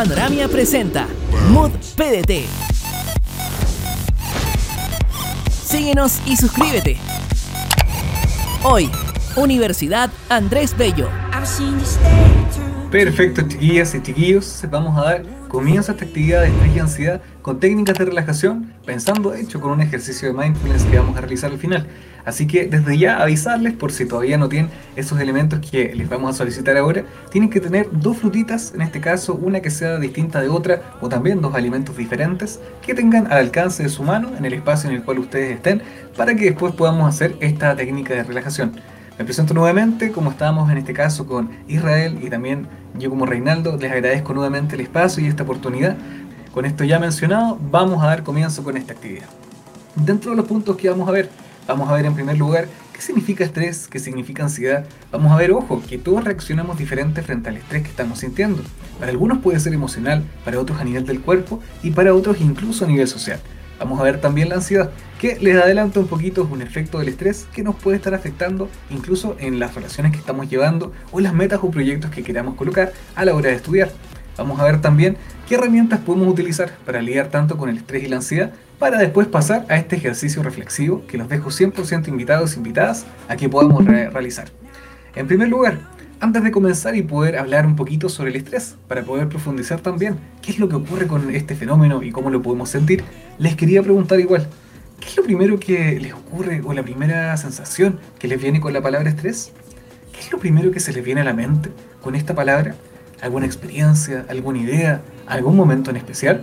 Panoramia presenta Mood PDT. Síguenos y suscríbete. Hoy, Universidad Andrés Bello. Perfecto, chiquillas y chiquillos, vamos a dar comienzo a esta actividad de estrés y ansiedad con técnicas de relajación, pensando hecho con un ejercicio de mindfulness que vamos a realizar al final. Así que desde ya avisarles por si todavía no tienen esos elementos que les vamos a solicitar ahora, tienen que tener dos frutitas, en este caso una que sea distinta de otra o también dos alimentos diferentes que tengan al alcance de su mano en el espacio en el cual ustedes estén para que después podamos hacer esta técnica de relajación. Me presento nuevamente, como estábamos en este caso con Israel y también yo como Reinaldo, les agradezco nuevamente el espacio y esta oportunidad. Con esto ya mencionado, vamos a dar comienzo con esta actividad. Dentro de los puntos que vamos a ver, vamos a ver en primer lugar qué significa estrés, qué significa ansiedad. Vamos a ver, ojo, que todos reaccionamos diferente frente al estrés que estamos sintiendo. Para algunos puede ser emocional, para otros a nivel del cuerpo y para otros incluso a nivel social. Vamos a ver también la ansiedad, que les adelanto un poquito, es un efecto del estrés que nos puede estar afectando incluso en las relaciones que estamos llevando o las metas o proyectos que queramos colocar a la hora de estudiar. Vamos a ver también qué herramientas podemos utilizar para lidiar tanto con el estrés y la ansiedad para después pasar a este ejercicio reflexivo que los dejo 100% invitados e invitadas a que podamos realizar. En primer lugar, antes de comenzar y poder hablar un poquito sobre el estrés, para poder profundizar también qué es lo que ocurre con este fenómeno y cómo lo podemos sentir, les quería preguntar igual, ¿qué es lo primero que les ocurre o la primera sensación que les viene con la palabra estrés? ¿Qué es lo primero que se les viene a la mente con esta palabra? ¿Alguna experiencia, alguna idea, algún momento en especial?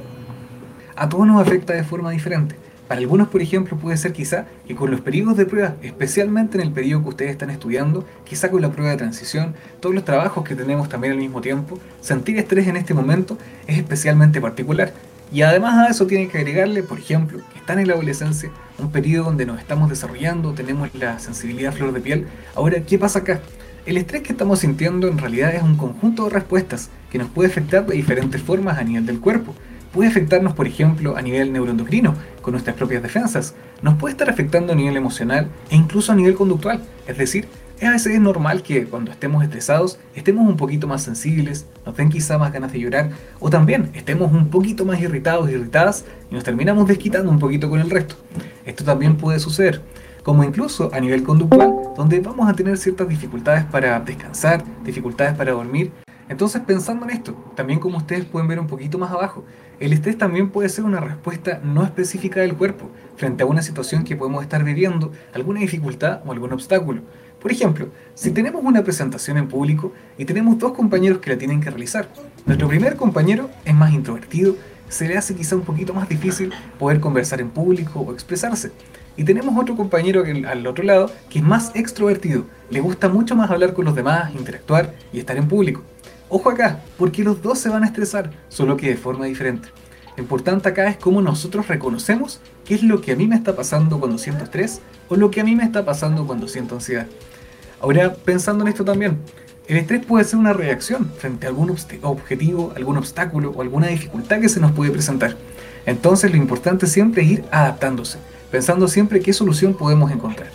A todos nos afecta de forma diferente. Para algunos, por ejemplo, puede ser quizá que con los periodos de prueba, especialmente en el periodo que ustedes están estudiando, quizá con la prueba de transición, todos los trabajos que tenemos también al mismo tiempo, sentir estrés en este momento es especialmente particular. Y además a eso tienen que agregarle, por ejemplo, que están en la adolescencia, un periodo donde nos estamos desarrollando, tenemos la sensibilidad flor de piel. Ahora, ¿qué pasa acá? El estrés que estamos sintiendo en realidad es un conjunto de respuestas que nos puede afectar de diferentes formas a nivel del cuerpo puede afectarnos, por ejemplo, a nivel neuroendocrino, con nuestras propias defensas. Nos puede estar afectando a nivel emocional e incluso a nivel conductual. Es decir, a veces es normal que cuando estemos estresados estemos un poquito más sensibles, nos den quizá más ganas de llorar, o también estemos un poquito más irritados, irritadas y nos terminamos desquitando un poquito con el resto. Esto también puede suceder como incluso a nivel conductual, donde vamos a tener ciertas dificultades para descansar, dificultades para dormir. Entonces, pensando en esto, también como ustedes pueden ver un poquito más abajo, el estrés también puede ser una respuesta no específica del cuerpo frente a una situación que podemos estar viviendo, alguna dificultad o algún obstáculo. Por ejemplo, si tenemos una presentación en público y tenemos dos compañeros que la tienen que realizar, nuestro primer compañero es más introvertido, se le hace quizá un poquito más difícil poder conversar en público o expresarse. Y tenemos otro compañero al otro lado que es más extrovertido, le gusta mucho más hablar con los demás, interactuar y estar en público. Ojo acá, porque los dos se van a estresar, solo que de forma diferente. Lo importante acá es cómo nosotros reconocemos qué es lo que a mí me está pasando cuando siento estrés o lo que a mí me está pasando cuando siento ansiedad. Ahora, pensando en esto también, el estrés puede ser una reacción frente a algún objetivo, algún obstáculo o alguna dificultad que se nos puede presentar. Entonces lo importante siempre es ir adaptándose, pensando siempre qué solución podemos encontrar.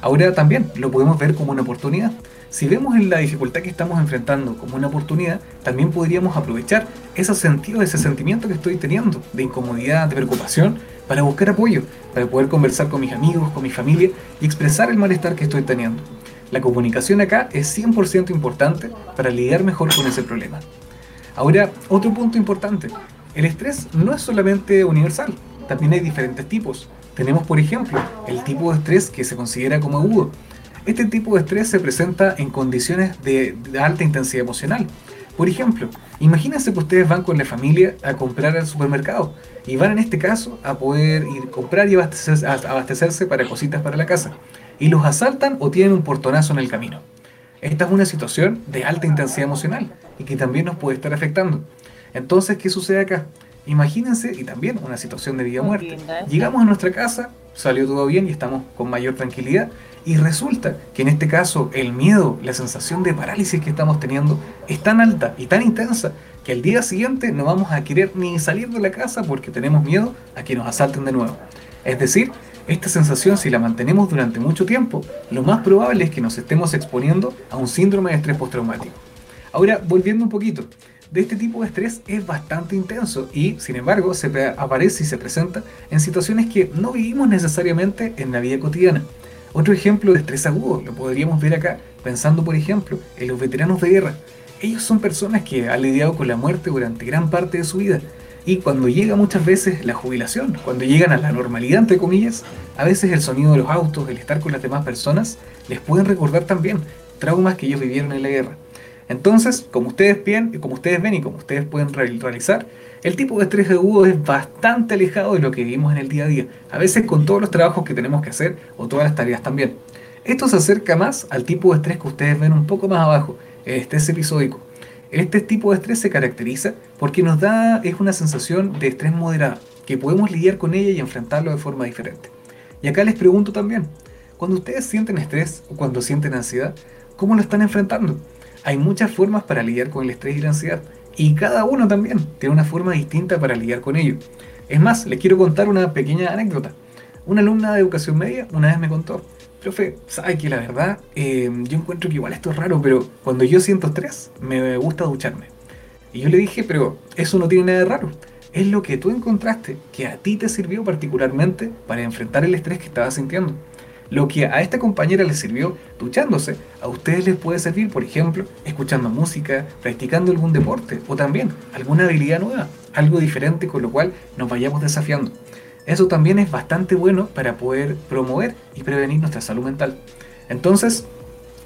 Ahora también lo podemos ver como una oportunidad. Si vemos en la dificultad que estamos enfrentando como una oportunidad, también podríamos aprovechar ese sentido, ese sentimiento que estoy teniendo de incomodidad, de preocupación, para buscar apoyo, para poder conversar con mis amigos, con mi familia y expresar el malestar que estoy teniendo. La comunicación acá es 100% importante para lidiar mejor con ese problema. Ahora, otro punto importante. El estrés no es solamente universal, también hay diferentes tipos. Tenemos, por ejemplo, el tipo de estrés que se considera como agudo, este tipo de estrés se presenta en condiciones de, alta intensidad emocional. Por ejemplo, imagínense que ustedes van con la familia a comprar al supermercado y van en este caso a poder ir comprar y abastecerse para cositas para la casa. Y los asaltan o tienen un portonazo en el camino. Esta es una situación de alta intensidad emocional y que también nos puede estar afectando. Entonces, ¿qué sucede acá? Imagínense, y también una situación de vida o muerte. Llegamos a nuestra casa, salió todo bien y estamos con mayor tranquilidad, y resulta que en este caso el miedo, la sensación de parálisis que estamos teniendo es tan alta y tan intensa que al día siguiente no vamos a querer ni salir de la casa porque tenemos miedo a que nos asalten de nuevo. Es decir, esta sensación si la mantenemos durante mucho tiempo, lo más probable es que nos estemos exponiendo a un síndrome de estrés postraumático. Ahora, volviendo un poquito, de este tipo de estrés es bastante intenso y, sin embargo, se aparece y se presenta en situaciones que no vivimos necesariamente en la vida cotidiana. Otro ejemplo de estrés agudo lo podríamos ver acá, pensando por ejemplo en los veteranos de guerra. Ellos son personas que han lidiado con la muerte durante gran parte de su vida y cuando llega muchas veces la jubilación, cuando llegan a la normalidad entre comillas, a veces el sonido de los autos, el estar con las demás personas, les pueden recordar también traumas que ellos vivieron en la guerra. Entonces, como ustedes ven, como ustedes ven y como ustedes pueden realizar, el tipo de estrés agudo es bastante alejado de lo que vivimos en el día a día, a veces con todos los trabajos que tenemos que hacer o todas las tareas también. Esto se acerca más al tipo de estrés que ustedes ven un poco más abajo, el estrés episódico. Este tipo de estrés se caracteriza porque nos da es una sensación de estrés moderado, que podemos lidiar con ella y enfrentarlo de forma diferente. Y acá les pregunto también, cuando ustedes sienten estrés o cuando sienten ansiedad, ¿cómo lo están enfrentando? Hay muchas formas para lidiar con el estrés y la ansiedad. Y cada uno también tiene una forma distinta para lidiar con ello. Es más, les quiero contar una pequeña anécdota. Una alumna de educación media una vez me contó, profe, ¿sabe que la verdad? Eh, yo encuentro que igual esto es raro, pero cuando yo siento estrés, me gusta ducharme. Y yo le dije, pero eso no tiene nada de raro. Es lo que tú encontraste que a ti te sirvió particularmente para enfrentar el estrés que estabas sintiendo. Lo que a esta compañera le sirvió duchándose, a ustedes les puede servir, por ejemplo, escuchando música, practicando algún deporte o también alguna habilidad nueva, algo diferente con lo cual nos vayamos desafiando. Eso también es bastante bueno para poder promover y prevenir nuestra salud mental. Entonces,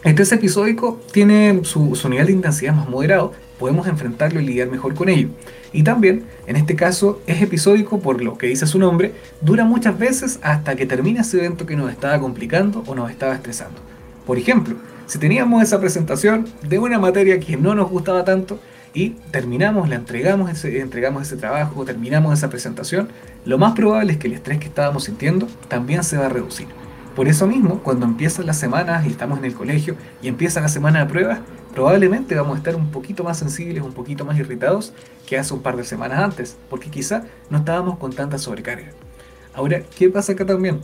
este episódico tiene su, su nivel de intensidad más moderado, podemos enfrentarlo y lidiar mejor con ello. Y también, en este caso, es episódico por lo que dice su nombre, dura muchas veces hasta que termina ese evento que nos estaba complicando o nos estaba estresando. Por ejemplo, si teníamos esa presentación de una materia que no nos gustaba tanto y terminamos, la entregamos ese, entregamos ese trabajo, terminamos esa presentación, lo más probable es que el estrés que estábamos sintiendo también se va a reducir. Por eso mismo, cuando empiezan las semanas y estamos en el colegio y empieza la semana de pruebas, probablemente vamos a estar un poquito más sensibles, un poquito más irritados que hace un par de semanas antes, porque quizá no estábamos con tanta sobrecarga. Ahora, ¿qué pasa acá también?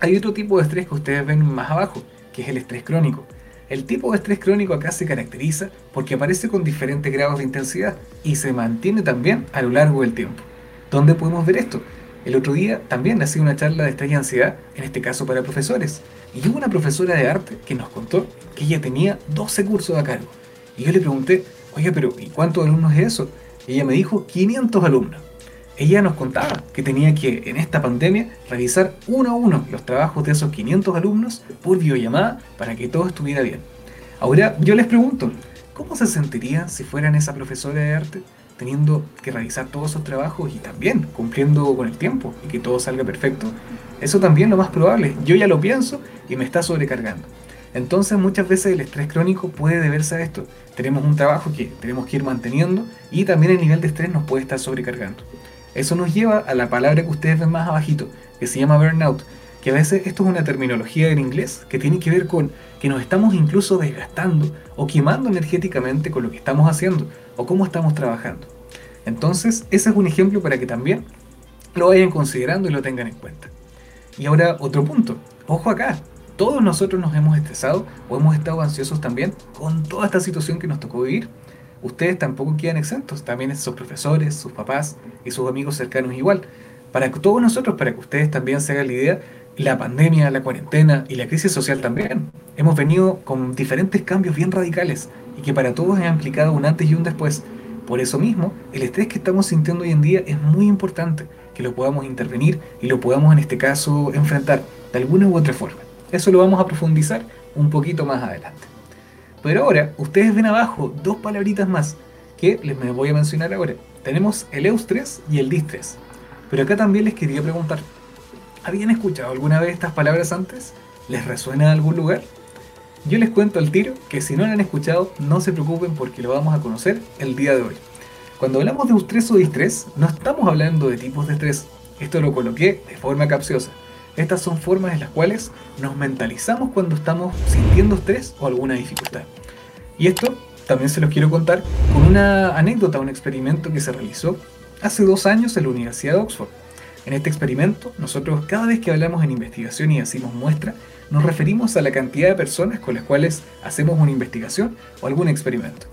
Hay otro tipo de estrés que ustedes ven más abajo, que es el estrés crónico. El tipo de estrés crónico acá se caracteriza porque aparece con diferentes grados de intensidad y se mantiene también a lo largo del tiempo. ¿Dónde podemos ver esto? El otro día también hacía una charla de estrés y ansiedad, en este caso para profesores. Y hubo una profesora de arte que nos contó que ella tenía 12 cursos a cargo. Y yo le pregunté, oye, pero ¿y cuántos alumnos es eso? Y ella me dijo 500 alumnos. Ella nos contaba que tenía que, en esta pandemia, revisar uno a uno los trabajos de esos 500 alumnos por videollamada para que todo estuviera bien. Ahora, yo les pregunto, ¿cómo se sentiría si fueran esa profesora de arte? Teniendo que realizar todos esos trabajos y también cumpliendo con el tiempo y que todo salga perfecto, eso también lo más probable. Yo ya lo pienso y me está sobrecargando. Entonces muchas veces el estrés crónico puede deberse a esto. Tenemos un trabajo que tenemos que ir manteniendo y también el nivel de estrés nos puede estar sobrecargando. Eso nos lleva a la palabra que ustedes ven más abajito, que se llama burnout, que a veces esto es una terminología en inglés que tiene que ver con que nos estamos incluso desgastando o quemando energéticamente con lo que estamos haciendo o cómo estamos trabajando. Entonces, ese es un ejemplo para que también lo vayan considerando y lo tengan en cuenta. Y ahora otro punto, ojo acá, todos nosotros nos hemos estresado o hemos estado ansiosos también con toda esta situación que nos tocó vivir. Ustedes tampoco quedan exentos, también sus profesores, sus papás y sus amigos cercanos igual. Para todos nosotros, para que ustedes también se hagan la idea, la pandemia, la cuarentena y la crisis social también. Hemos venido con diferentes cambios bien radicales y que para todos han implicado un antes y un después. Por eso mismo, el estrés que estamos sintiendo hoy en día es muy importante que lo podamos intervenir y lo podamos en este caso enfrentar de alguna u otra forma. Eso lo vamos a profundizar un poquito más adelante. Pero ahora, ustedes ven abajo dos palabritas más que les voy a mencionar ahora. Tenemos el EUS3 y el DIS3. Pero acá también les quería preguntar, ¿Habían escuchado alguna vez estas palabras antes? ¿Les resuena en algún lugar? Yo les cuento al tiro que si no lo han escuchado, no se preocupen porque lo vamos a conocer el día de hoy. Cuando hablamos de estrés o distrés, no estamos hablando de tipos de estrés. Esto lo coloqué de forma capciosa. Estas son formas en las cuales nos mentalizamos cuando estamos sintiendo estrés o alguna dificultad. Y esto también se los quiero contar con una anécdota, un experimento que se realizó hace dos años en la Universidad de Oxford. En este experimento, nosotros cada vez que hablamos en investigación y hacemos muestra, nos referimos a la cantidad de personas con las cuales hacemos una investigación o algún experimento.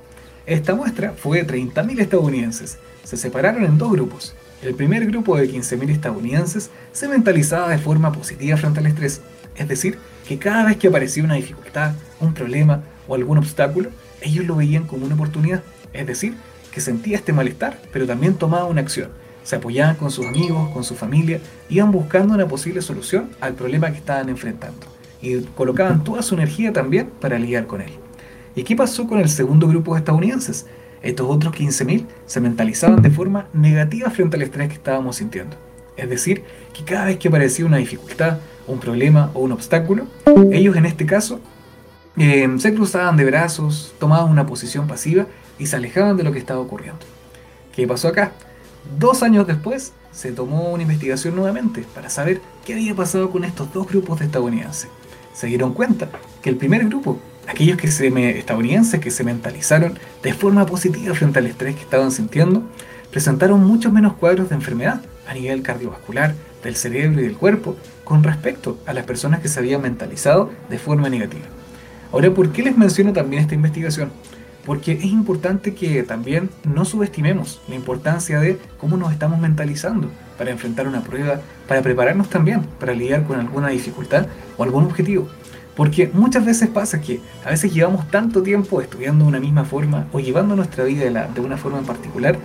Esta muestra fue de 30.000 estadounidenses. Se separaron en dos grupos. El primer grupo de 15.000 estadounidenses se mentalizaba de forma positiva frente al estrés, es decir, que cada vez que aparecía una dificultad, un problema o algún obstáculo, ellos lo veían como una oportunidad, es decir, que sentía este malestar, pero también tomaba una acción. Se apoyaban con sus amigos, con su familia, iban buscando una posible solución al problema que estaban enfrentando y colocaban toda su energía también para lidiar con él. ¿Y qué pasó con el segundo grupo de estadounidenses? Estos otros 15.000 se mentalizaban de forma negativa frente al estrés que estábamos sintiendo. Es decir, que cada vez que aparecía una dificultad, un problema o un obstáculo, ellos en este caso eh, se cruzaban de brazos, tomaban una posición pasiva y se alejaban de lo que estaba ocurriendo. ¿Qué pasó acá? Dos años después se tomó una investigación nuevamente para saber qué había pasado con estos dos grupos de estadounidenses. Se dieron cuenta que el primer grupo, aquellos que se estadounidenses que se mentalizaron de forma positiva frente al estrés que estaban sintiendo, presentaron muchos menos cuadros de enfermedad a nivel cardiovascular, del cerebro y del cuerpo con respecto a las personas que se habían mentalizado de forma negativa. Ahora, ¿por qué les menciono también esta investigación? Porque es importante que también no subestimemos la importancia de cómo nos estamos mentalizando para enfrentar una prueba, para prepararnos también para lidiar con alguna dificultad o algún objetivo. Porque muchas veces pasa que a veces llevamos tanto tiempo estudiando de una misma forma o llevando nuestra vida de, de una forma en particular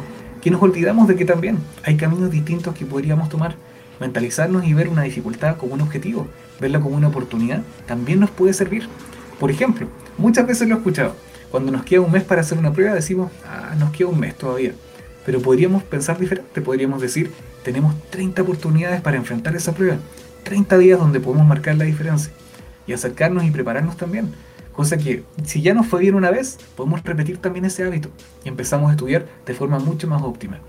que nos olvidamos de que también hay caminos distintos que podríamos tomar. Mentalizarnos y ver una dificultad como un objetivo, verla como una oportunidad, también nos puede servir. Por ejemplo, muchas veces lo he escuchado, cuando nos queda un mes para hacer una prueba decimos, ah, nos queda un mes todavía. Pero podríamos pensar diferente, podríamos decir, tenemos 30 oportunidades para enfrentar esa prueba, 30 días donde podemos marcar la diferencia y acercarnos y prepararnos también. Cosa que si ya nos fue bien una vez, podemos repetir también ese hábito y empezamos a estudiar de forma mucho más óptima.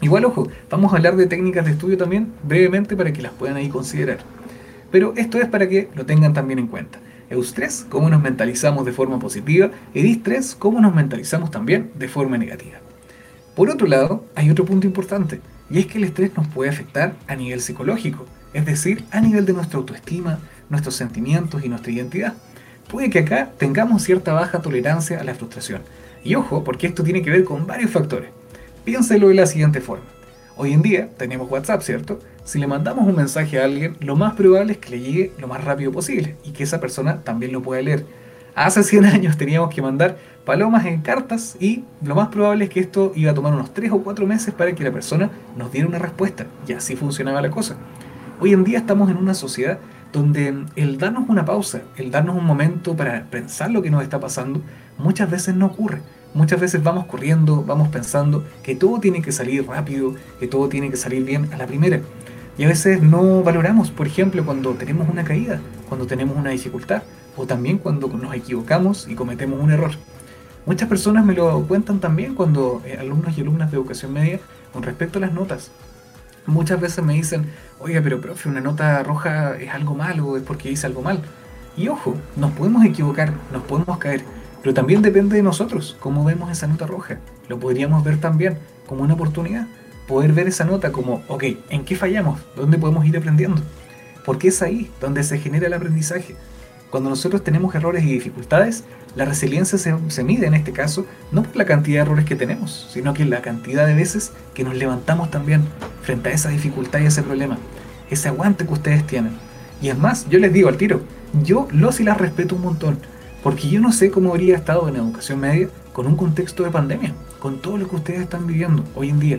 Igual, ojo, vamos a hablar de técnicas de estudio también brevemente para que las puedan ahí considerar. Pero esto es para que lo tengan también en cuenta. Eustrés, cómo nos mentalizamos de forma positiva, y distrés, cómo nos mentalizamos también de forma negativa. Por otro lado, hay otro punto importante, y es que el estrés nos puede afectar a nivel psicológico, es decir, a nivel de nuestra autoestima, nuestros sentimientos y nuestra identidad. Puede que acá tengamos cierta baja tolerancia a la frustración. Y ojo, porque esto tiene que ver con varios factores. Piénselo de la siguiente forma. Hoy en día tenemos WhatsApp, ¿cierto? Si le mandamos un mensaje a alguien, lo más probable es que le llegue lo más rápido posible y que esa persona también lo pueda leer. Hace 100 años teníamos que mandar palomas en cartas y lo más probable es que esto iba a tomar unos 3 o 4 meses para que la persona nos diera una respuesta. Y así funcionaba la cosa. Hoy en día estamos en una sociedad donde el darnos una pausa, el darnos un momento para pensar lo que nos está pasando, muchas veces no ocurre. Muchas veces vamos corriendo, vamos pensando que todo tiene que salir rápido, que todo tiene que salir bien a la primera. Y a veces no valoramos, por ejemplo, cuando tenemos una caída, cuando tenemos una dificultad, o también cuando nos equivocamos y cometemos un error. Muchas personas me lo cuentan también cuando eh, alumnos y alumnas de educación media con respecto a las notas. Muchas veces me dicen, oiga, pero profe, una nota roja es algo malo, es porque hice algo mal. Y ojo, nos podemos equivocar, nos podemos caer, pero también depende de nosotros cómo vemos esa nota roja. Lo podríamos ver también como una oportunidad. Poder ver esa nota como, ok, ¿en qué fallamos? ¿Dónde podemos ir aprendiendo? Porque es ahí donde se genera el aprendizaje. Cuando nosotros tenemos errores y dificultades, la resiliencia se, se, mide en este caso no por la cantidad de errores que tenemos, sino que la cantidad de veces que nos levantamos también frente a esa dificultad y ese problema, ese aguante que ustedes tienen. Y es más, yo les digo al tiro, yo los y las respeto un montón, porque yo no sé cómo habría estado en educación media con un contexto de pandemia, con todo lo que ustedes están viviendo hoy en día.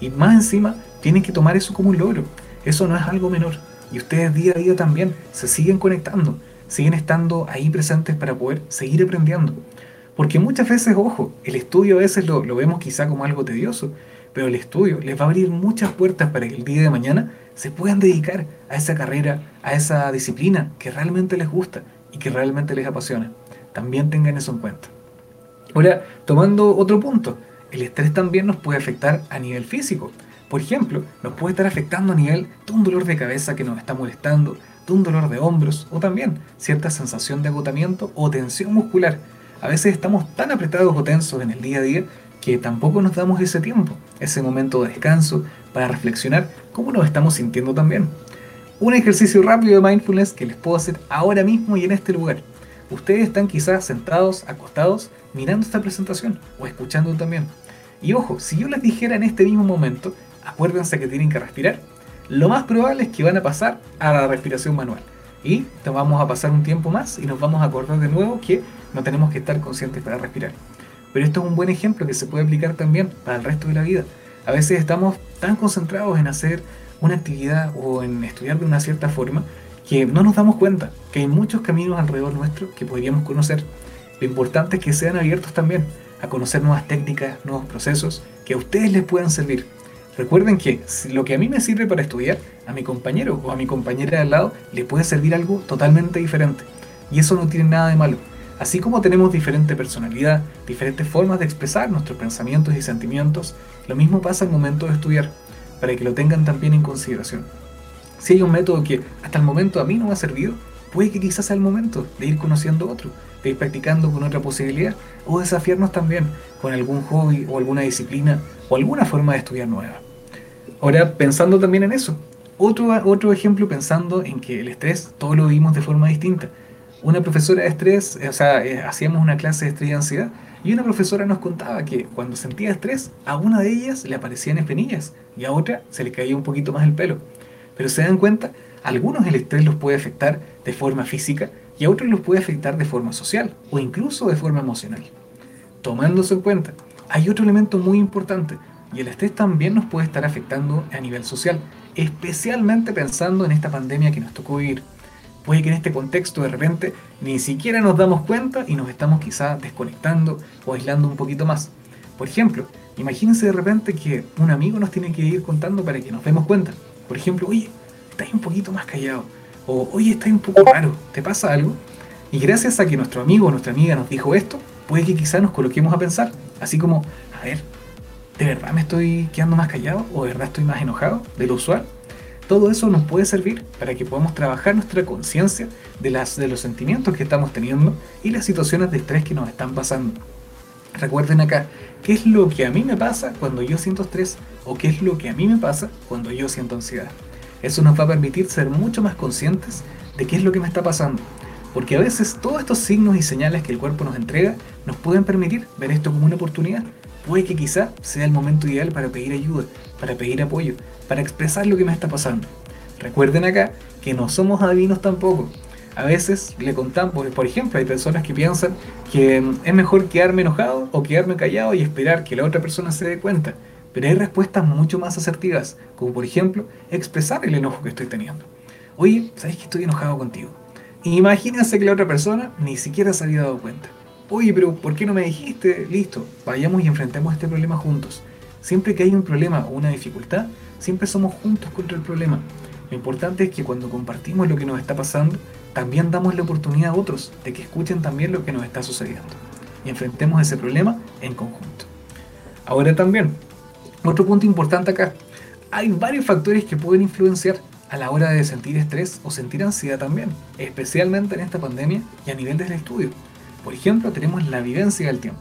Y más encima, tienen que tomar eso como un logro. Eso no es algo menor. Y ustedes día a día también se siguen conectando, siguen estando ahí presentes para poder seguir aprendiendo. Porque muchas veces, ojo, el estudio a veces lo, lo vemos quizá como algo tedioso, pero el estudio les va a abrir muchas puertas para que el día de mañana se puedan dedicar a esa carrera, a esa disciplina que realmente les gusta y que realmente les apasiona. También tengan eso en cuenta. Ahora, tomando otro punto, el estrés también nos puede afectar a nivel físico. Por ejemplo, nos puede estar afectando a nivel de un dolor de cabeza que nos está molestando, de un dolor de hombros o también cierta sensación de agotamiento o tensión muscular. A veces estamos tan apretados o tensos en el día a día que tampoco nos damos ese tiempo, ese momento de descanso para reflexionar cómo nos estamos sintiendo también. Un ejercicio rápido de mindfulness que les puedo hacer ahora mismo y en este lugar. Ustedes están quizás sentados, acostados, mirando esta presentación o escuchando también. Y ojo, si yo les dijera en este mismo momento, acuérdense que tienen que respirar, lo más probable es que van a pasar a la respiración manual. Y vamos a pasar un tiempo más y nos vamos a acordar de nuevo que no tenemos que estar conscientes para respirar. Pero esto es un buen ejemplo que se puede aplicar también para el resto de la vida. A veces estamos tan concentrados en hacer una actividad o en estudiar de una cierta forma que no nos damos cuenta que hay muchos caminos alrededor nuestro que podríamos conocer. Lo importante es que sean abiertos también a conocer nuevas técnicas, nuevos procesos que a ustedes les puedan servir. Recuerden que lo que a mí me sirve para estudiar, a mi compañero o a mi compañera de al lado le puede servir algo totalmente diferente. Y eso no tiene nada de malo. Así como tenemos diferente personalidad, diferentes formas de expresar nuestros pensamientos y sentimientos, lo mismo pasa al momento de estudiar, para que lo tengan también en consideración. Si hay un método que hasta el momento a mí no me ha servido, puede que quizás sea el momento de ir conociendo otro, de ir practicando con otra posibilidad, o desafiarnos también con algún hobby o alguna disciplina o alguna forma de estudiar nueva. Ahora, pensando también en eso, otro, otro ejemplo pensando en que el estrés todo lo vivimos de forma distinta. Una profesora de estrés, o sea, eh, hacíamos una clase de estrés y ansiedad, y una profesora nos contaba que cuando sentía estrés, a una de ellas le aparecían espinillas y a otra se le caía un poquito más el pelo. Pero se dan cuenta, algunos el estrés los puede afectar de forma física y a otros los puede afectar de forma social o incluso de forma emocional. Tomándose en cuenta, hay otro elemento muy importante y el estrés también nos puede estar afectando a nivel social, especialmente pensando en esta pandemia que nos tocó vivir. Puede que en este contexto de repente ni siquiera nos damos cuenta y nos estamos quizá desconectando o aislando un poquito más. Por ejemplo, imagínense de repente que un amigo nos tiene que ir contando para que nos demos cuenta. Por ejemplo, oye, estás un poquito más callado. O oye, estás un poco raro, ¿te pasa algo? Y gracias a que nuestro amigo o nuestra amiga nos dijo esto, puede que quizá nos coloquemos a pensar, así como, a ver, ¿de verdad me estoy quedando más callado o de verdad estoy más enojado de lo usual? Todo eso nos puede servir para que podamos trabajar nuestra conciencia de, las, de los sentimientos que estamos teniendo y las situaciones de estrés que nos están pasando. Recuerden acá, ¿qué es lo que a mí me pasa cuando yo siento estrés? ¿O qué es lo que a mí me pasa cuando yo siento ansiedad? Eso nos va a permitir ser mucho más conscientes de qué es lo que me está pasando. Porque a veces todos estos signos y señales que el cuerpo nos entrega nos pueden permitir ver esto como una oportunidad puede que quizá sea el momento ideal para pedir ayuda, para pedir apoyo, para expresar lo que me está pasando. Recuerden acá que no somos adivinos tampoco. A veces le contamos, por ejemplo, hay personas que piensan que mm, es mejor quedarme enojado o quedarme callado y esperar que la otra persona se dé cuenta. Pero hay respuestas mucho más asertivas, como por ejemplo expresar el enojo que estoy teniendo. Oye, ¿sabes que estoy enojado contigo? Imagínense que la otra persona ni siquiera se había dado cuenta. Oye, pero ¿por qué no me dijiste? Listo, vayamos y enfrentemos este problema juntos. Siempre que hay un problema o una dificultad, siempre somos juntos contra el problema. Lo importante es que cuando compartimos lo que nos está pasando, también damos la oportunidad a otros de que escuchen también lo que nos está sucediendo. Y enfrentemos ese problema en conjunto. Ahora también, otro punto importante acá. Hay varios factores que pueden influenciar a la hora de sentir estrés o sentir ansiedad también, especialmente en esta pandemia y a nivel del estudio. Por ejemplo, tenemos la vivencia del tiempo.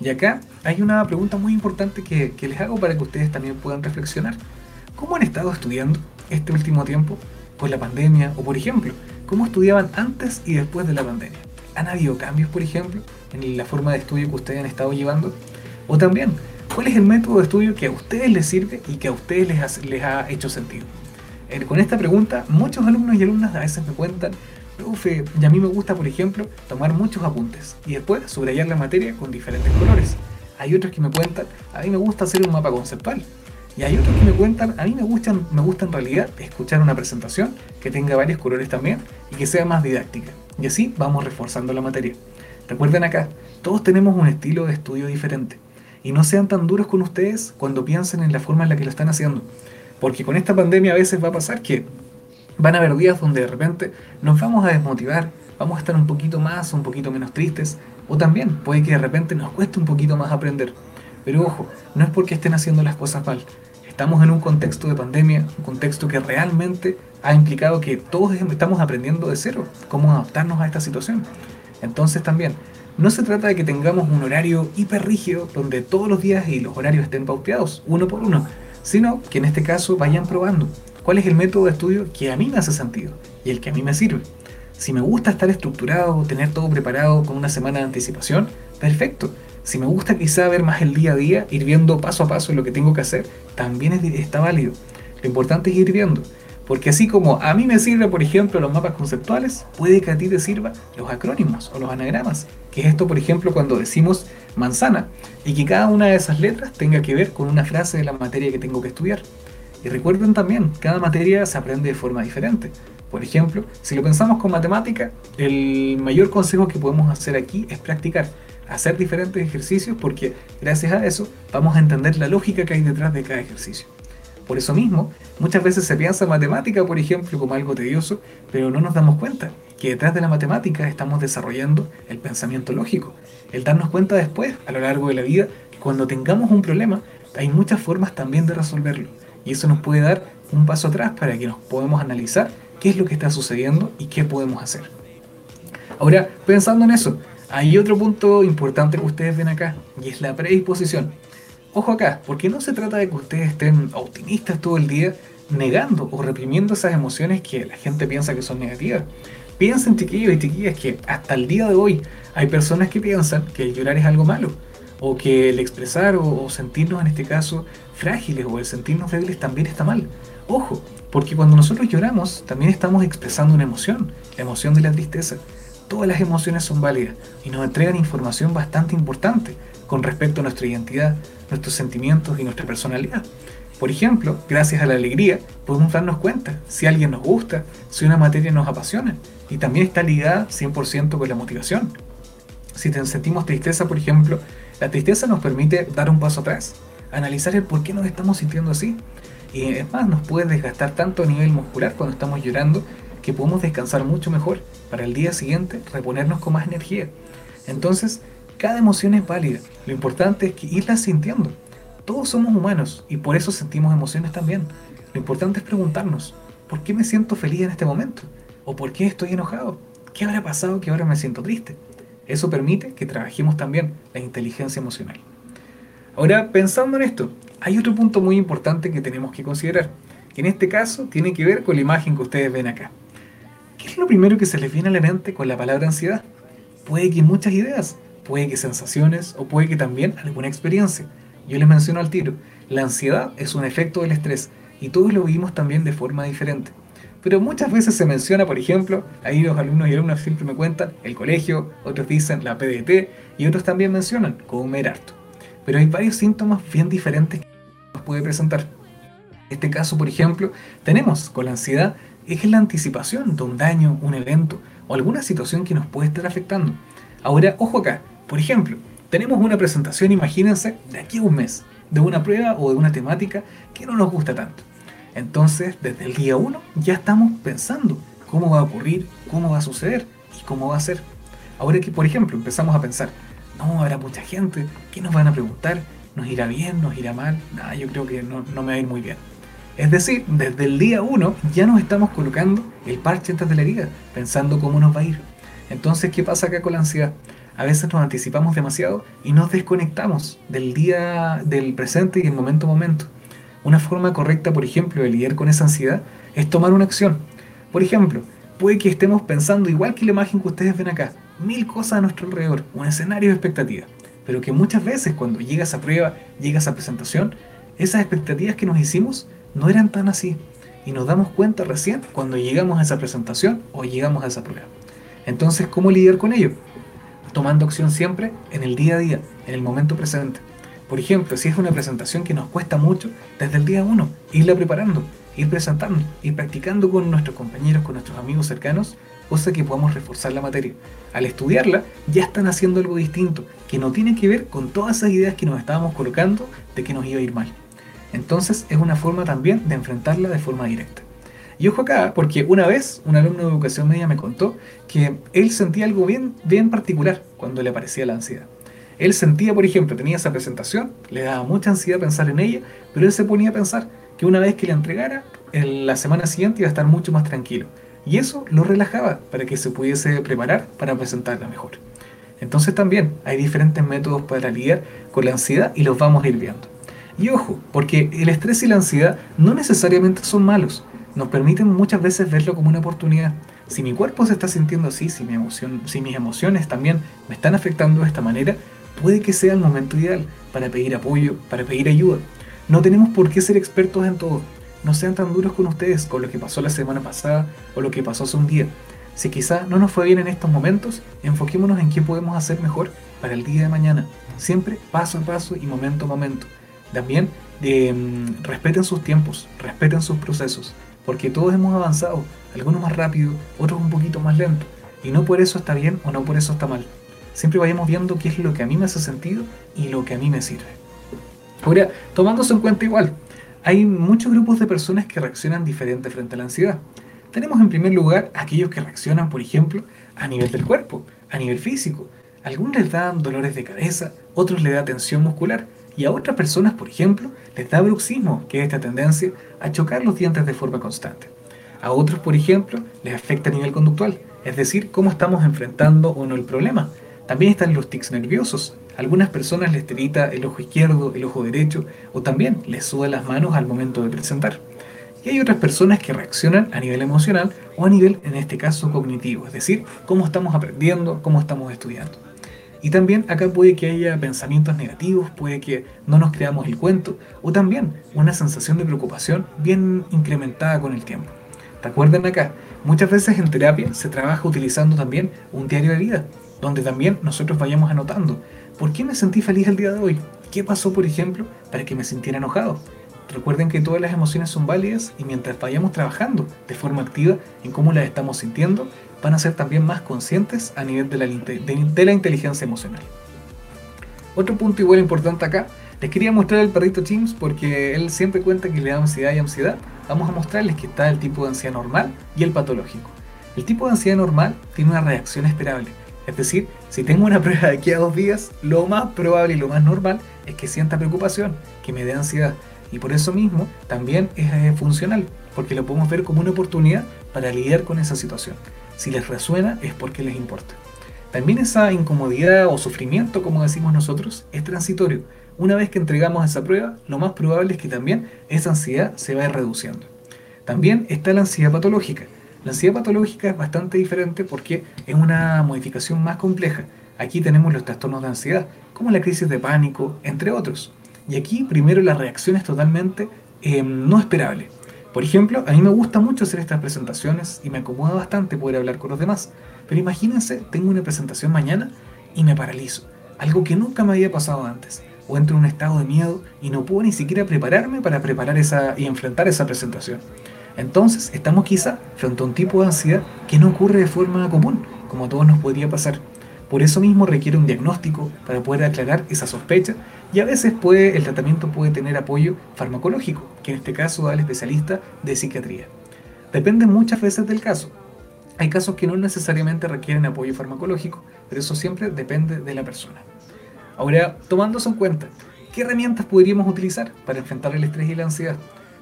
Y acá hay una pregunta muy importante que, les hago para que ustedes también puedan reflexionar. ¿Cómo han estado estudiando este último tiempo con la pandemia? O por ejemplo, ¿cómo estudiaban antes y después de la pandemia? ¿Han habido cambios, por ejemplo, en la forma de estudio que ustedes han estado llevando? O también, ¿cuál es el método de estudio que a ustedes les sirve y que a ustedes les les ha hecho sentido? Eh, con esta pregunta, muchos alumnos y alumnas a veces me cuentan profe, y a mí me gusta, por ejemplo, tomar muchos apuntes y después subrayar la materia con diferentes colores. Hay otros que me cuentan, a mí me gusta hacer un mapa conceptual. Y hay otros que me cuentan, a mí me gusta, me gusta en realidad escuchar una presentación que tenga varios colores también y que sea más didáctica. Y así vamos reforzando la materia. Recuerden acá, todos tenemos un estilo de estudio diferente. Y no sean tan duros con ustedes cuando piensen en la forma en la que lo están haciendo. Porque con esta pandemia a veces va a pasar que van a haber días donde de repente nos vamos a desmotivar, vamos a estar un poquito más, un poquito menos tristes, o también puede que de repente nos cueste un poquito más aprender. Pero ojo, no es porque estén haciendo las cosas mal. Estamos en un contexto de pandemia, un contexto que realmente ha implicado que todos estamos aprendiendo de cero cómo adaptarnos a esta situación. Entonces también, no se trata de que tengamos un horario hiper rígido donde todos los días y los horarios estén pauteados uno por uno, sino que en este caso vayan probando cuál es el método de estudio que a mí me hace sentido y el que a mí me sirve. Si me gusta estar estructurado, tener todo preparado con una semana de anticipación, perfecto. Si me gusta quizá ver más el día a día, ir viendo paso a paso lo que tengo que hacer, también está válido. Lo importante es ir viendo. Porque así como a mí me sirve, por ejemplo, los mapas conceptuales, puede que a ti te sirva los acrónimos o los anagramas. Que es esto, por ejemplo, cuando decimos manzana y que cada una de esas letras tenga que ver con una frase de la materia que tengo que estudiar. Y recuerden también, cada materia se aprende de forma diferente. Por ejemplo, si lo pensamos con matemática, el mayor consejo que podemos hacer aquí es practicar, hacer diferentes ejercicios porque gracias a eso vamos a entender la lógica que hay detrás de cada ejercicio. Por eso mismo, muchas veces se piensa matemática, por ejemplo, como algo tedioso, pero no nos damos cuenta que detrás de la matemática estamos desarrollando el pensamiento lógico, el darnos cuenta después, a lo largo de la vida, que cuando tengamos un problema, hay muchas formas también de resolverlo. Y eso nos puede dar un paso atrás para que nos podamos analizar qué es lo que está sucediendo y qué podemos hacer. Ahora, pensando en eso, hay otro punto importante que ustedes ven acá, y es la predisposición. Ojo acá, porque no se trata de que ustedes estén optimistas todo el día, negando o reprimiendo esas emociones que la gente piensa que son negativas. Piensen, chiquillos y chiquillas, que hasta el día de hoy hay personas que piensan que el llorar es algo malo, o que el expresar o, sentirnos en este caso frágiles o el sentirnos débiles también está mal. Ojo, porque cuando nosotros lloramos también estamos expresando una emoción, la emoción de la tristeza. Todas las emociones son válidas y nos entregan información bastante importante con respecto a nuestra identidad, nuestros sentimientos y nuestra personalidad. Por ejemplo, gracias a la alegría podemos darnos cuenta si alguien nos gusta, si una materia nos apasiona y también está ligada 100% con la motivación. Si sentimos tristeza, por ejemplo, la tristeza nos permite dar un paso atrás, analizar el por qué nos estamos sintiendo así. Y es más, nos puede desgastar tanto a nivel muscular cuando estamos llorando que podemos descansar mucho mejor para el día siguiente reponernos con más energía. Entonces, cada emoción es válida. Lo importante es que irla sintiendo. Todos somos humanos y por eso sentimos emociones también. Lo importante es preguntarnos, ¿por qué me siento feliz en este momento? ¿O por qué estoy enojado? ¿Qué habrá pasado que ahora me siento triste? Eso permite que trabajemos también la inteligencia emocional. Ahora, pensando en esto, hay otro punto muy importante que tenemos que considerar, que en este caso tiene que ver con la imagen que ustedes ven acá. ¿Qué es lo primero que se les viene a la mente con la palabra ansiedad? Puede que muchas ideas, puede que sensaciones o puede que también alguna experiencia. Yo les menciono al tiro, la ansiedad es un efecto del estrés y todos lo vivimos también de forma diferente. Pero muchas veces se menciona, por ejemplo, ahí los alumnos y alumnas siempre me cuentan, el colegio, otros dicen la PDT y otros también mencionan comer harto. Pero hay varios síntomas bien diferentes que nos puede presentar. En este caso, por ejemplo, tenemos con la ansiedad es la anticipación de un daño, un evento o alguna situación que nos puede estar afectando. Ahora, ojo acá, por ejemplo, tenemos una presentación, imagínense, de aquí a un mes, de una prueba o de una temática que no nos gusta tanto. Entonces, desde el día 1 ya estamos pensando cómo va a ocurrir, cómo va a suceder y cómo va a ser. Ahora que, por ejemplo, empezamos a pensar, no, habrá mucha gente, ¿qué nos van a preguntar? ¿Nos irá bien? ¿Nos irá mal? Nada, yo creo que no, no me va a ir muy bien. Es decir, desde el día 1 ya nos estamos colocando el parche antes de la herida, pensando cómo nos va a ir. Entonces, ¿qué pasa acá con la ansiedad? a veces nos anticipamos demasiado y nos desconectamos del día, del presente y del momento a momento. Una forma correcta, por ejemplo, de lidiar con esa ansiedad es tomar una acción. Por ejemplo, puede que estemos pensando igual que la imagen que ustedes ven acá, mil cosas a nuestro alrededor, un escenario de expectativa, pero que muchas veces cuando llega esa prueba, llega esa presentación, esas expectativas que nos hicimos no eran tan así y nos damos cuenta recién cuando llegamos a esa presentación o llegamos a esa prueba. Entonces, ¿cómo lidiar con ello? tomando acción siempre en el día a día, en el momento presente. Por ejemplo, si es una presentación que nos cuesta mucho, desde el día uno, irla preparando, ir presentando, ir practicando con nuestros compañeros, con nuestros amigos cercanos, cosa que podamos reforzar la materia. Al estudiarla, ya están haciendo algo distinto, que no tiene que ver con todas esas ideas que nos estábamos colocando de que nos iba a ir mal. Entonces es una forma también de enfrentarla de forma directa. Y ojo acá, porque una vez un alumno de educación media me contó que él sentía algo bien, bien particular cuando le aparecía la ansiedad. Él sentía, por ejemplo, tenía esa presentación, le daba mucha ansiedad pensar en ella, pero él se ponía a pensar que una vez que la entregara, en la semana siguiente iba a estar mucho más tranquilo. Y eso lo relajaba para que se pudiese preparar para presentarla mejor. Entonces también hay diferentes métodos para lidiar con la ansiedad y los vamos a ir viendo. Y ojo, porque el estrés y la ansiedad no necesariamente son malos nos permiten muchas veces verlo como una oportunidad. Si mi cuerpo se está sintiendo así, si, mis emociones también me están afectando de esta manera, puede que sea el momento ideal para pedir apoyo, para pedir ayuda. No tenemos por qué ser expertos en todo. No sean tan duros con ustedes, con lo que pasó la semana pasada o lo que pasó hace un día. Si quizá no nos fue bien en estos momentos, enfoquémonos en qué podemos hacer mejor para el día de mañana. Siempre paso a paso y momento a momento. También mm, respeten sus tiempos, respeten sus procesos, porque todos hemos avanzado, algunos más rápido, otros un poquito más lento, y no por eso está bien o no por eso está mal. Siempre vayamos viendo qué es lo que a mí me hace sentido y lo que a mí me sirve. Ahora, tomándose en cuenta igual, hay muchos grupos de personas que reaccionan diferente frente a la ansiedad. Tenemos en primer lugar aquellos que reaccionan, por ejemplo, a nivel del cuerpo, a nivel físico. algunos les dan dolores de cabeza, otros les da tensión muscular y a otras personas, por ejemplo, les da bruxismo, que es esta tendencia a chocar los dientes de forma constante. A otros, por ejemplo, les afecta a nivel conductual, es decir, cómo estamos enfrentando o no el problema. También están los tics nerviosos, algunas personas les tirita el ojo izquierdo, el ojo derecho o también les suda las manos al momento de presentar. Y hay otras personas que reaccionan a nivel emocional o a nivel, en este caso, cognitivo, es decir, cómo estamos aprendiendo, cómo estamos estudiando. Y también acá puede que haya pensamientos negativos, puede que no nos creamos el cuento, o también una sensación de preocupación bien incrementada con el tiempo. Recuerden acá, muchas veces en terapia se trabaja utilizando también un diario de vida, donde también nosotros vayamos anotando ¿Por qué me sentí feliz el día de hoy? ¿Qué pasó, por ejemplo, para que me sintiera enojado? Recuerden que todas las emociones son válidas y mientras vayamos trabajando de forma activa en cómo las estamos sintiendo, van a ser también más conscientes a nivel de la, de la inteligencia emocional. Otro punto igual importante acá, les quería mostrar el perrito James porque él siempre cuenta que le da ansiedad y ansiedad. Vamos a mostrarles que está el tipo de ansiedad normal y el patológico. El tipo de ansiedad normal tiene una reacción esperable, es decir, si tengo una prueba de aquí a dos días, lo más probable y lo más normal es que sienta preocupación, que me dé ansiedad. Y por eso mismo también es eh, funcional, porque lo podemos ver como una oportunidad para lidiar con esa situación. Si les resuena es porque les importa. También esa incomodidad o sufrimiento, como decimos nosotros, es transitorio. Una vez que entregamos esa prueba, lo más probable es que también esa ansiedad se vaya reduciendo. También está la ansiedad patológica, la ansiedad patológica es bastante diferente porque es una modificación más compleja. Aquí tenemos los trastornos de ansiedad, como la crisis de pánico, entre otros. Y aquí primero la reacción es totalmente em, no esperable. Por ejemplo, a mí me gusta mucho hacer estas presentaciones y me acomoda bastante poder hablar con los demás. Pero imagínense, tengo una presentación mañana y me paralizo. Algo que nunca me había pasado antes. O entro en un estado de miedo y no puedo ni siquiera prepararme para preparar esa y enfrentar esa presentación. Entonces, estamos quizá frente a un tipo de ansiedad que no ocurre de forma común, como a todos nos podría pasar. Por eso mismo requiere un diagnóstico para poder aclarar esa sospecha y a veces puede, el tratamiento puede tener apoyo farmacológico, que en este caso da el especialista de psiquiatría. Depende muchas veces del caso. Hay casos que no necesariamente requieren apoyo farmacológico, pero eso siempre depende de la persona. Ahora, tomándose en cuenta, ¿qué herramientas podríamos utilizar para enfrentar el estrés y la ansiedad?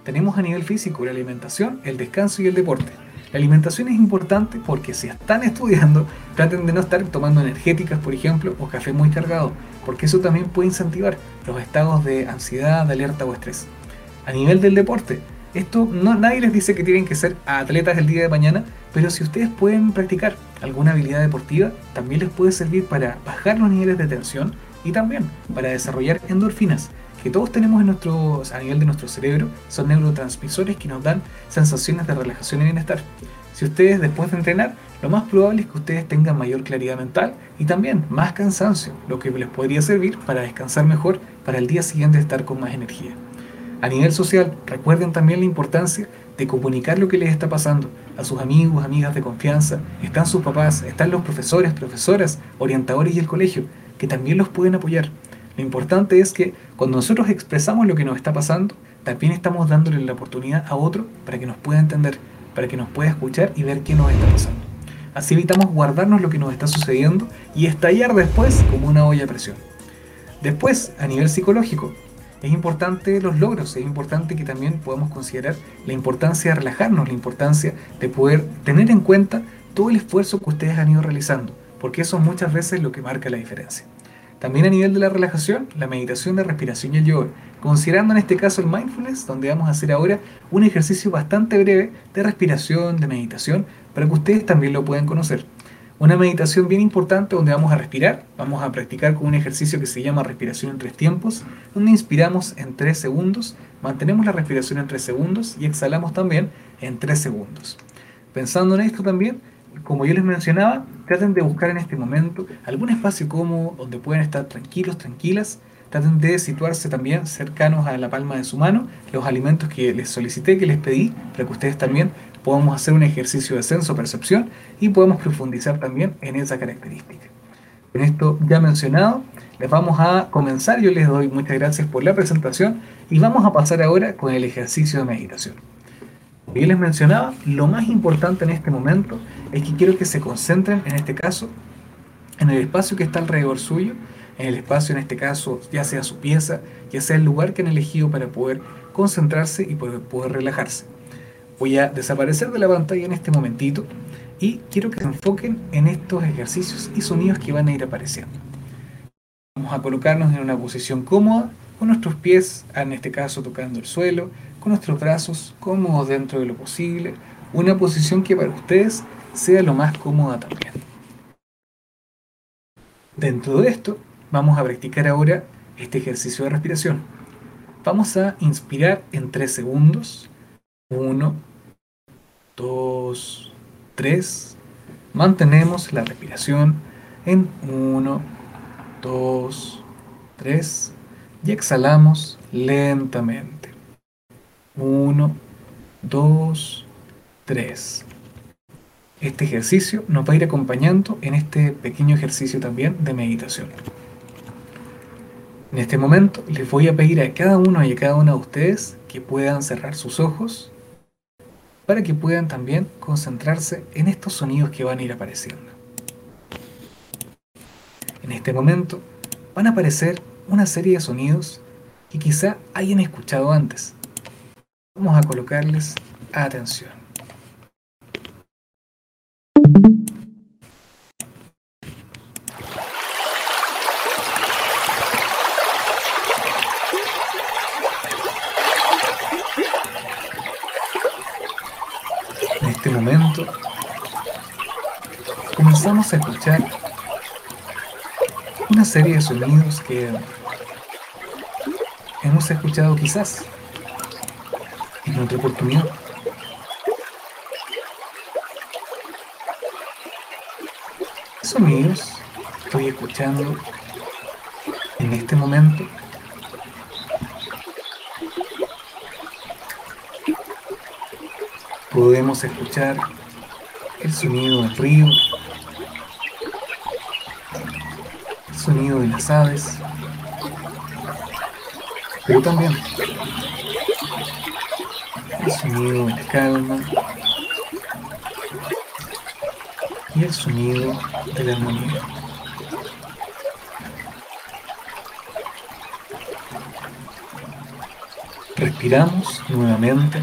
tenemos a nivel físico la alimentación, el descanso y el deporte. La alimentación es importante porque si están estudiando, traten de no estar tomando energéticas, por ejemplo, o café muy cargado, porque eso también puede incentivar los estados de ansiedad, de alerta o estrés. A nivel del deporte, esto no, nadie les dice que tienen que ser atletas el día de mañana, pero si ustedes pueden practicar alguna habilidad deportiva, también les puede servir para bajar los niveles de tensión y también para desarrollar endorfinas, que todos tenemos en nuestro, a nivel de nuestro cerebro son neurotransmisores que nos dan sensaciones de relajación y bienestar. Si ustedes después de entrenar, lo más probable es que ustedes tengan mayor claridad mental y también más cansancio, lo que les podría servir para descansar mejor para el día siguiente estar con más energía. A nivel social, recuerden también la importancia de comunicar lo que les está pasando a sus amigos, amigas de confianza, están sus papás, están los profesores, profesoras, orientadores y el colegio, que también los pueden apoyar. Lo importante es que cuando nosotros expresamos lo que nos está pasando, también estamos dándole la oportunidad a otro para que nos pueda entender, para que nos pueda escuchar y ver qué nos está pasando. Así evitamos guardarnos lo que nos está sucediendo y estallar después como una olla a presión. Después, a nivel psicológico, es importante los logros, es importante que también podamos considerar la importancia de relajarnos, la importancia de poder tener en cuenta todo el esfuerzo que ustedes han ido realizando, porque eso muchas veces es lo que marca la diferencia. También a nivel de la relajación, la meditación de respiración y el yoga, considerando en este caso el mindfulness, donde vamos a hacer ahora un ejercicio bastante breve de respiración, de meditación, para que ustedes también lo puedan conocer. Una meditación bien importante donde vamos a respirar, vamos a practicar con un ejercicio que se llama respiración en tres tiempos, donde inspiramos en tres segundos, mantenemos la respiración en tres segundos y exhalamos también en tres segundos. Pensando en esto también, como yo les mencionaba, traten de buscar en este momento algún espacio cómodo donde puedan estar tranquilos, tranquilas. Traten de situarse también cercanos a la palma de su mano los alimentos que les solicité, que les pedí, para que ustedes también podamos hacer un ejercicio de senso-percepción y podemos profundizar también en esa característica. Con esto ya mencionado, les vamos a comenzar. Yo les doy muchas gracias por la presentación y vamos a pasar ahora con el ejercicio de meditación. Yo les mencionaba, lo más importante en este momento es que quiero que se concentren, en este caso, en el espacio que está alrededor suyo, en el espacio, en este caso, ya sea su pieza, ya sea el lugar que han elegido para poder concentrarse y poder, poder relajarse. Voy a desaparecer de la pantalla en este momentito y quiero que se enfoquen en estos ejercicios y sonidos que van a ir apareciendo. Vamos a colocarnos en una posición cómoda, con nuestros pies, en este caso tocando el suelo, con nuestros brazos cómodos dentro de lo posible, una posición que para ustedes sea lo más cómoda también. Dentro de esto, vamos a practicar ahora este ejercicio de respiración. Vamos a inspirar en 3 segundos. 1, 2, 3. Mantenemos la respiración en 1, 2, 3 y exhalamos lentamente. 1, 2, 3. Este ejercicio nos va a ir acompañando en este pequeño ejercicio también de meditación. En este momento les voy a pedir a cada uno y a cada una de ustedes que puedan cerrar sus ojos para que puedan también concentrarse en estos sonidos que van a ir apareciendo. En este momento van a aparecer una serie de sonidos que quizá hayan escuchado antes. Vamos a colocarles atención. momento comenzamos a escuchar una serie de sonidos que hemos escuchado quizás otra oportunidad. Sonidos estoy escuchando en este momento podemos escuchar el sonido del río, el sonido de las aves, pero también el sonido de la calma y el sonido de la armonía. Respiramos nuevamente.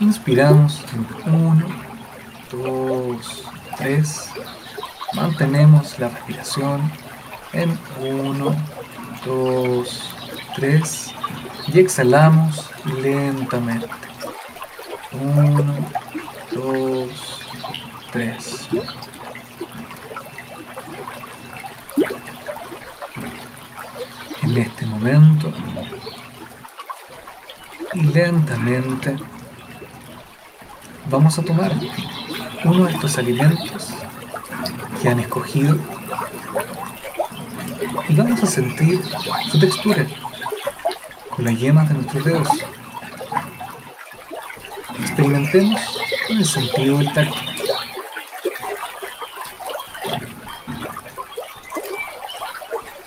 Inspiramos en 1, 2, 3. Mantenemos la respiración en 1, 2, 3. Y exhalamos lentamente. 1, 2, 3. En este momento, lentamente vamos a tomar uno de estos alimentos que han escogido y vamos a sentir su textura con las yemas de nuestros dedos. Experimentemos con el sentido del tacto.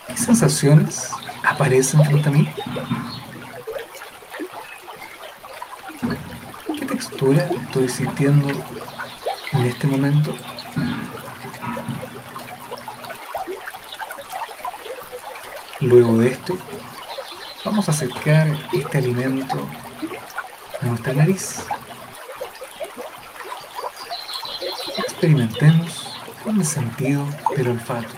¿Qué sensaciones aparecen frente a mí? estoy sintiendo en este momento. Luego de esto, vamos a acercar este alimento a nuestra nariz. Experimentemos con el sentido del olfato.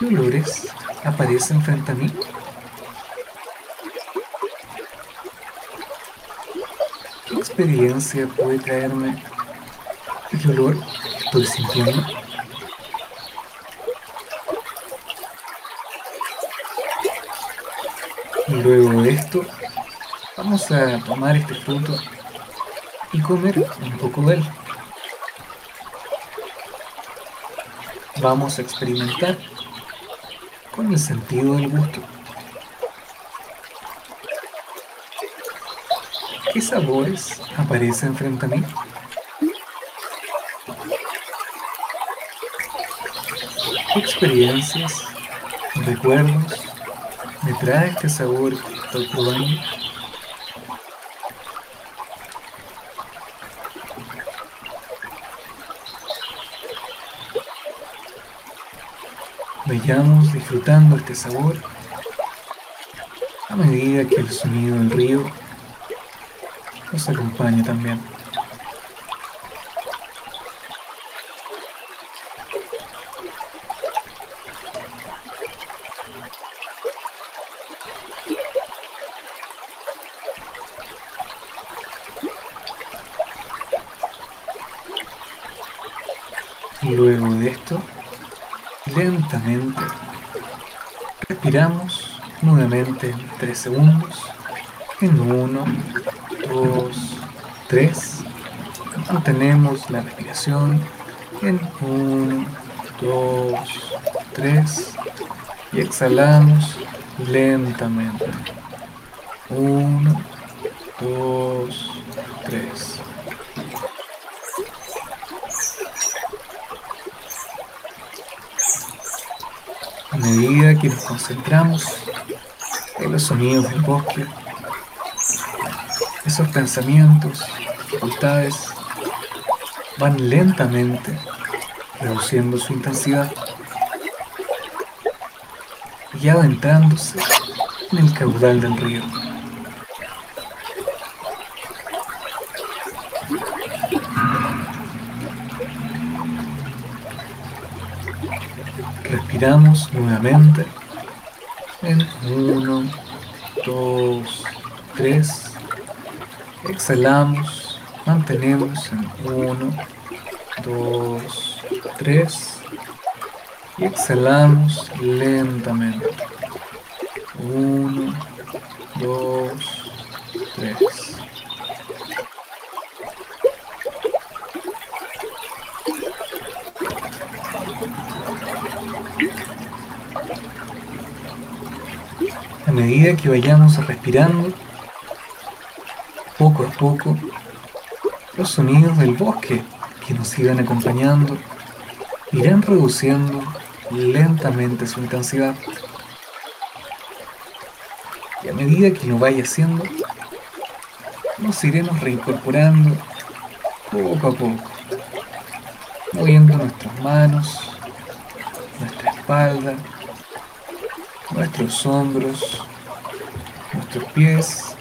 ¿Qué olores aparecen frente a mí? ¿Qué experiencia puede traerme el olor que estoy sintiendo? Luego esto, vamos a tomar este fruto y comer un poco de él. Vamos a experimentar con el sentido del gusto. ¿Qué sabores aparecen frente a mí? ¿Qué experiencias, recuerdos me trae este sabor que estoy? Disfrutando este sabor a medida que el sonido del río nos acompaña también. Y luego de esto, lentamente respiramos nuevamente en 3 segundos. En 1, 2, 3. Mantenemos la respiración en 1, 2, 3. Y exhalamos lentamente. 1, 2, 3. A medida que nos concentramos en los sonidos del bosque, esos pensamientos, dificultades, van lentamente reduciendo su intensidad y adentrándose en el caudal del río. Respiramos nuevamente en 1, 2, 3. Exhalamos, mantenemos en 1, 2, 3. Y exhalamos lentamente. 1, 2, 3. A medida que vayamos respirando, poco a poco, los sonidos del bosque que nos sigan acompañando irán reduciendo lentamente su intensidad. Y a medida que lo vaya haciendo, nos iremos reincorporando poco a poco, moviendo nuestras manos, nuestra espalda, nuestros hombros, nuestros pies,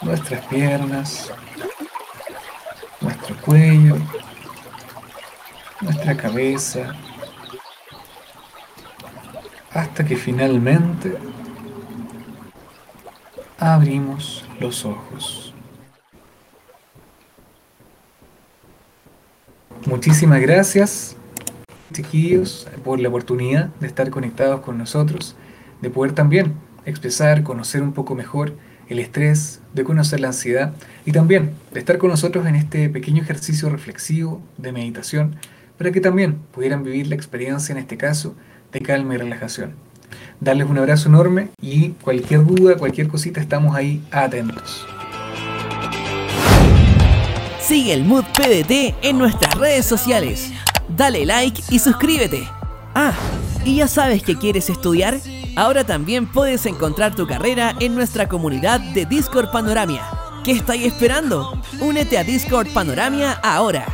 nuestras piernas, nuestro cuello, nuestra cabeza, hasta que finalmente abrimos los ojos. Muchísimas gracias, chiquillos, por la oportunidad de estar conectados con nosotros, de poder también expresar, conocer un poco mejor el estrés, de conocer la ansiedad y también de estar con nosotros en este pequeño ejercicio reflexivo de meditación para que también pudieran vivir la experiencia, en este caso, de calma y relajación. Darles un abrazo enorme y cualquier duda, cualquier cosita, estamos ahí atentos. Sigue el Mood PDT en nuestras redes sociales. Dale like y suscríbete. Ah, ¿y ya sabes que quieres estudiar? Ahora también puedes encontrar tu carrera en nuestra comunidad de Discord Panoramia. ¿Qué estáis esperando? Únete a Discord Panoramia ahora.